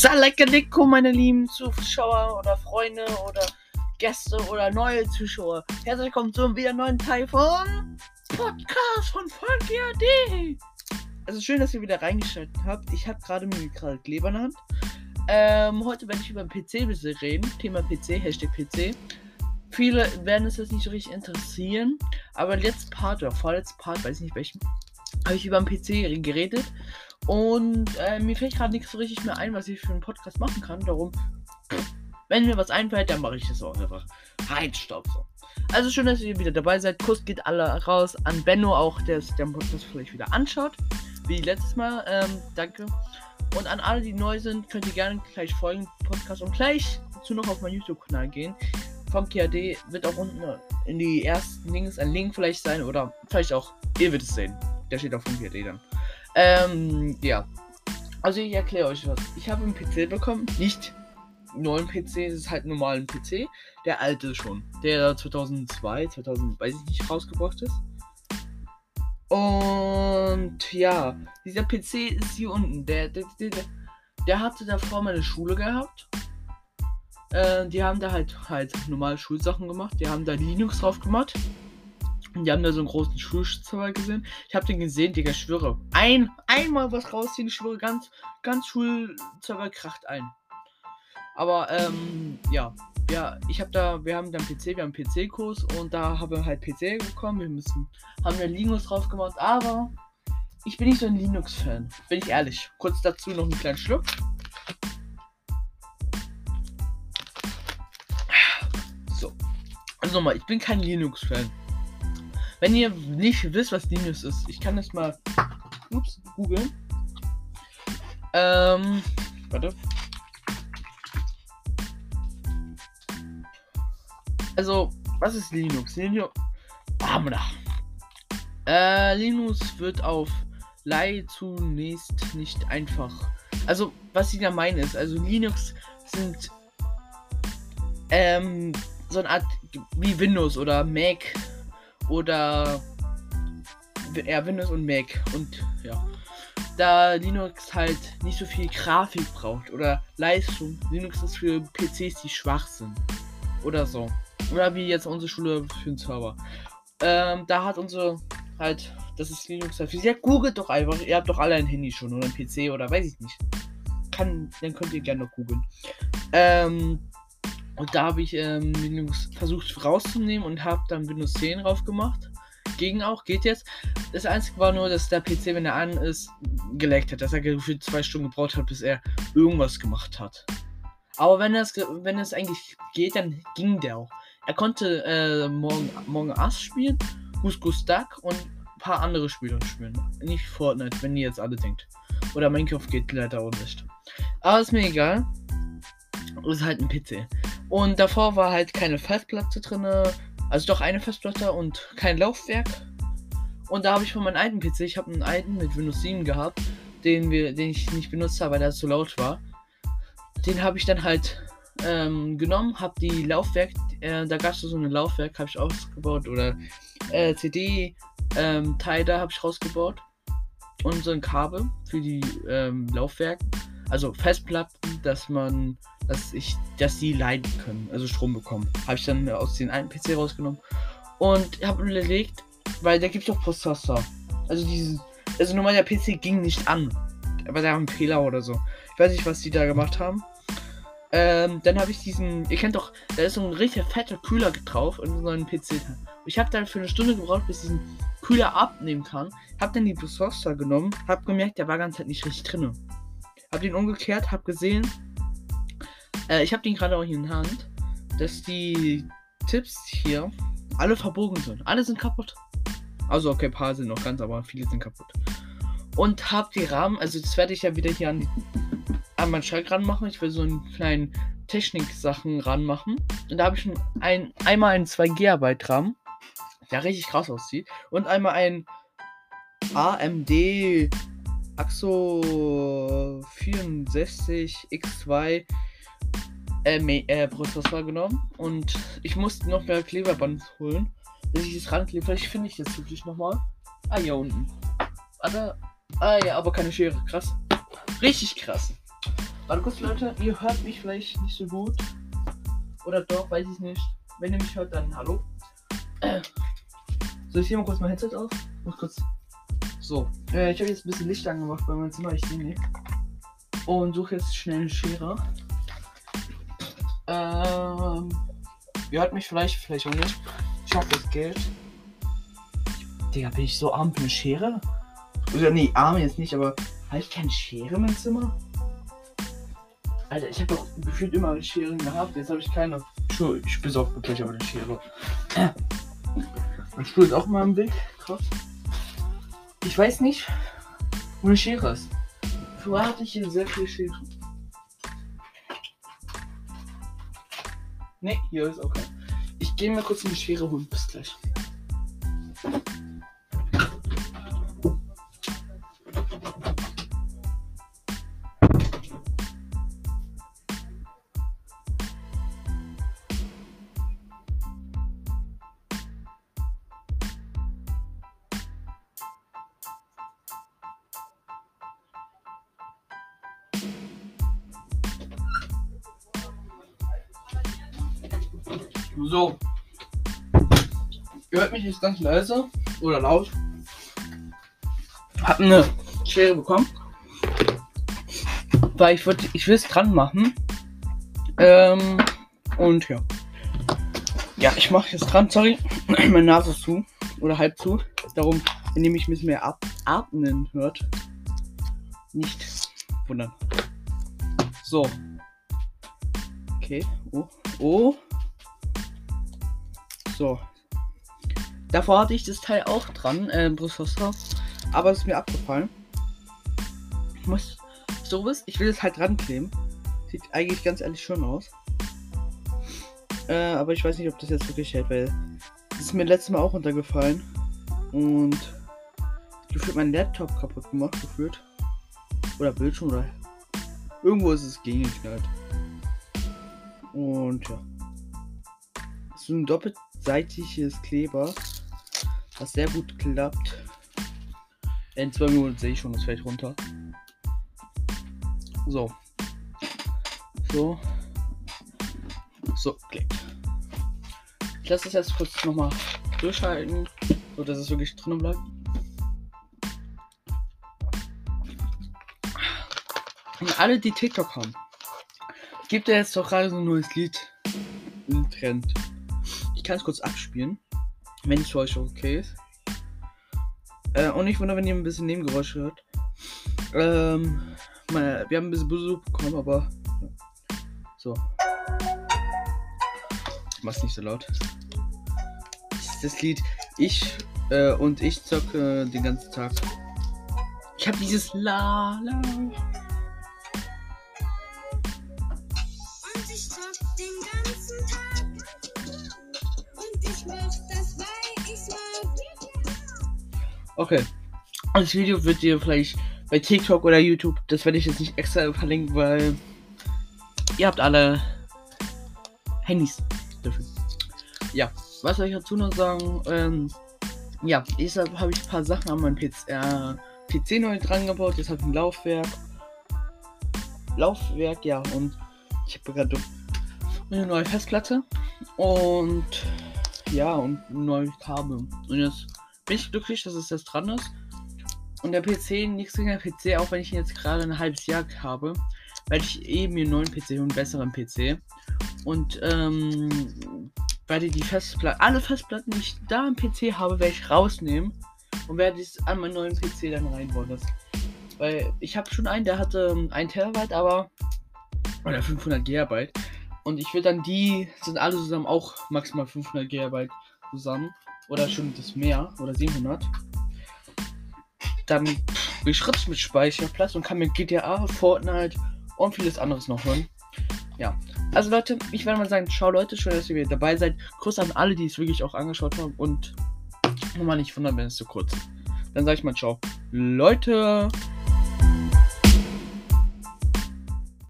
Salakadeko, meine lieben Zuschauer oder Freunde oder Gäste oder neue Zuschauer. Herzlich willkommen zum wieder neuen Teil von Podcast von Funky Also schön, dass ihr wieder reingeschaltet habt. Ich habe gerade mir gerade Kleber in der Hand. Ähm, heute werde ich über PC reden. Thema PC, Hashtag PC. Viele werden es jetzt nicht so richtig interessieren. Aber letztes Part oder vorletztes Part, weiß ich nicht welchen, habe ich über den PC geredet. Und äh, mir fällt gerade nichts so richtig mehr ein, was ich für einen Podcast machen kann. Darum, wenn mir was einfällt, dann mache ich das auch einfach. Halt, stopp. So. Also schön, dass ihr wieder dabei seid. Kuss geht alle raus an Benno, auch der den Podcast vielleicht wieder anschaut. Wie letztes Mal. Ähm, danke. Und an alle, die neu sind, könnt ihr gerne gleich folgen Podcast und gleich dazu noch auf meinen YouTube-Kanal gehen. FunkyAD wird auch unten in die ersten Links ein Link vielleicht sein oder vielleicht auch, ihr werdet es sehen. Der steht auf FunkyAD dann. Ähm, ja. Also ich erkläre euch was. Ich habe einen PC bekommen, nicht neuen PC, es ist halt normalen PC. Der alte schon, der 2002, 2000, weiß ich nicht, rausgebracht ist. Und ja, dieser PC ist hier unten. Der, der, der, der hatte davor meine Schule gehabt. Äh, die haben da halt halt normal Schulsachen gemacht. Die haben da Linux drauf gemacht. Die haben da so einen großen Schulzauber gesehen. Ich habe den gesehen, Digga, ich schwöre. Ein, einmal was rausziehen, ich schwöre, ganz, ganz Schulzauber kracht ein. Aber, ähm, ja. Ja, ich habe da, wir haben dann PC, wir haben PC-Kurs und da haben wir halt PC bekommen. Wir müssen, haben da Linux drauf gemacht, aber ich bin nicht so ein Linux-Fan. Bin ich ehrlich. Kurz dazu noch einen kleinen Schluck. So. Also nochmal, ich bin kein Linux-Fan. Wenn ihr nicht wisst, was Linux ist, ich kann das mal ups, googeln. Ähm, warte. Also, was ist Linux? Linux. Ah, äh, Linux wird auf Lei zunächst nicht einfach. Also, was ich da meine ist, also Linux sind ähm, so eine Art wie Windows oder Mac oder ja, Windows und Mac. Und ja, da Linux halt nicht so viel Grafik braucht oder Leistung. Linux ist für PCs, die schwach sind. Oder so. Oder wie jetzt unsere Schule für den Server. Ähm, da hat unsere halt, das ist Linux dafür. Ja, googelt doch einfach. Ihr habt doch alle ein Handy schon oder ein PC oder weiß ich nicht. Kann, dann könnt ihr gerne noch googeln. Ähm, und da habe ich ähm, Linux versucht rauszunehmen und habe dann Windows 10 drauf gemacht. Ging auch, geht jetzt. Das Einzige war nur, dass der PC, wenn er an ist, geleckt hat. Dass er gefühlt zwei Stunden gebraucht hat, bis er irgendwas gemacht hat. Aber wenn es, wenn eigentlich geht, dann ging der auch. Er konnte äh, morgen, morgen Ass spielen, Gus Duck und ein paar andere Spiele spielen. Nicht Fortnite, wenn ihr jetzt alle denkt. Oder Minecraft geht leider auch nicht. Aber ist mir egal. Es ist halt ein PC. Und davor war halt keine Festplatte drin. Also doch eine Festplatte und kein Laufwerk. Und da habe ich von meinem alten PC, ich habe einen alten mit Windows 7 gehabt, den, wir, den ich nicht benutzt habe, weil der zu laut war. Den habe ich dann halt ähm, genommen, habe die Laufwerk, äh, da gab es so ein Laufwerk, habe ich ausgebaut oder äh, CD ähm, Teil da habe ich rausgebaut und so ein Kabel für die ähm, Laufwerk, also Festplatten, dass man dass ich, dass die leiden können, also Strom bekommen. Habe ich dann aus den einen PC rausgenommen und habe überlegt, weil da gibt es doch Prozessor. Also dieses, also normal der PC ging nicht an, aber da haben Fehler oder so. Ich weiß nicht, was die da gemacht haben. Ähm, dann habe ich diesen, ihr kennt doch, da ist so ein richtig fetter Kühler drauf und so einen PC. Ich habe dann für eine Stunde gebraucht, bis ich diesen Kühler abnehmen kann. Habe dann die Prozessor genommen, habe gemerkt, der war ganz halt nicht richtig drin. Habe den umgekehrt, habe gesehen, äh, ich habe den gerade auch hier in der Hand, dass die Tipps hier alle verbogen sind. Alle sind kaputt. Also okay, ein paar sind noch ganz, aber viele sind kaputt. Und hab die Rahmen, also das werde ich ja wieder hier an, an meinen Schrank ranmachen. Ich will so einen kleinen Technik-Sachen ranmachen. Und da habe ich ein, einmal einen 2 GB RAM, der richtig krass aussieht. Und einmal ein AMD Axo 64 X2 äh, äh, Prozessor genommen und ich musste noch mehr Kleberband holen, dass ich das ranklebe. Vielleicht finde ich das wirklich nochmal. Ah, hier unten. Warte. Ah ja, aber keine Schere. Krass. Richtig krass. Warte kurz, Leute, ihr hört mich vielleicht nicht so gut. Oder doch, weiß ich nicht. Wenn ihr mich hört, dann hallo. So, ich nehme mal kurz mein Headset auf. Muss kurz. So, äh, ich habe jetzt ein bisschen Licht angemacht bei meinem Zimmer, ich sehe nicht. Und suche jetzt schnell eine Schere. Ähm. Ihr hört mich vielleicht, vielleicht auch nicht. Ich hoffe, das Geld. Digga, bin ich so arm für eine Schere? Oder nee, arm jetzt nicht, aber habe ich keine Schere meinem Zimmer? Alter, ich habe doch gefühlt immer Scheren gehabt, jetzt habe ich keine. Schuhe, ich besorge mir gleich aber eine Schere. Mein Stuhl ist auch mal im Weg. Krass. Ich weiß nicht, wo eine Schere ist. Vorher hatte ich hier sehr viel Schere. Ne, hier ist okay. Ich gehe mir kurz eine Schere holen. Bis gleich. So. Ihr hört mich jetzt ganz leise oder laut. Hab eine Schere bekommen. Weil ich würde, ich will es dran machen. Ähm, und ja. Ja, ich mache jetzt dran, sorry. Meine Nase ist zu. Oder halb zu. Darum, wenn ihr mich ein bisschen mehr ab atmen hört. Nicht wundern. So. Okay. Oh. Oh. So. Davor hatte ich das Teil auch dran, äh, Brustwasser. Aber es ist mir abgefallen. Ich muss. So ich will es halt dran kleben. Sieht eigentlich ganz ehrlich schön aus. Äh, aber ich weiß nicht, ob das jetzt wirklich hält, weil das ist mir letztes Mal auch runtergefallen. Und gefühlt mein Laptop kaputt gemacht, gefühlt. Oder Bildschirm oder. Irgendwo ist es gegengeknallt. Und ja. So ein doppelt seitiges Kleber, was sehr gut klappt. In zwei Minuten sehe ich schon, das fällt runter. So. So. So, klickt. Ich lasse das jetzt kurz nochmal durchhalten, so dass es wirklich drin bleibt. Und alle, die TikTok haben, gibt ja jetzt doch gerade so ein neues Lied. Ein Trend kann es kurz abspielen. Wenn es für euch okay ist. Äh, und ich wundere, wenn ihr ein bisschen Nebengeräusche hört. Ähm, meine, wir haben ein bisschen Besuch bekommen, aber. So. Ich mach's nicht so laut. Das Lied. Ich äh, und ich zocke den ganzen Tag. Ich habe dieses La La. Okay. Das Video wird ihr vielleicht bei TikTok oder YouTube, das werde ich jetzt nicht extra verlinken, weil ihr habt alle Handys dafür. Ja, was soll ich dazu noch sagen? Ähm, ja, deshalb habe ich ein paar Sachen an meinem PC, äh, PC neu dran gebaut. Jetzt habe ich ein Laufwerk. Laufwerk, ja, und ich habe gerade eine neue Festplatte und ja, und neue Kabel. Und jetzt bin ich glücklich, dass es jetzt dran ist. Und der PC, nichts gegen den PC, auch wenn ich ihn jetzt gerade ein halbes Jahr habe, werde ich eben mir einen neuen PC und einen besseren PC. Und ähm, werde die Festplatten, alle Festplatten, die ich da im PC habe, werde ich rausnehmen und werde es an meinen neuen PC dann reinbauen. Das, weil ich habe schon einen, der hatte 1 ähm, Terabyte, aber oder 500 Gigabyte. Und ich will dann die, sind alle zusammen auch maximal 500 Gigabyte zusammen. Oder schon das mehr. Oder 700. Dann bin mit Speicherplatz und kann mir GTA, Fortnite und vieles anderes noch hören. Ja. Also Leute, ich werde mal sagen, ciao Leute, schön, dass ihr wieder dabei seid. Grüße an alle, die es wirklich auch angeschaut haben und nochmal nicht wundern, wenn es zu kurz ist. Dann sage ich mal ciao. Leute.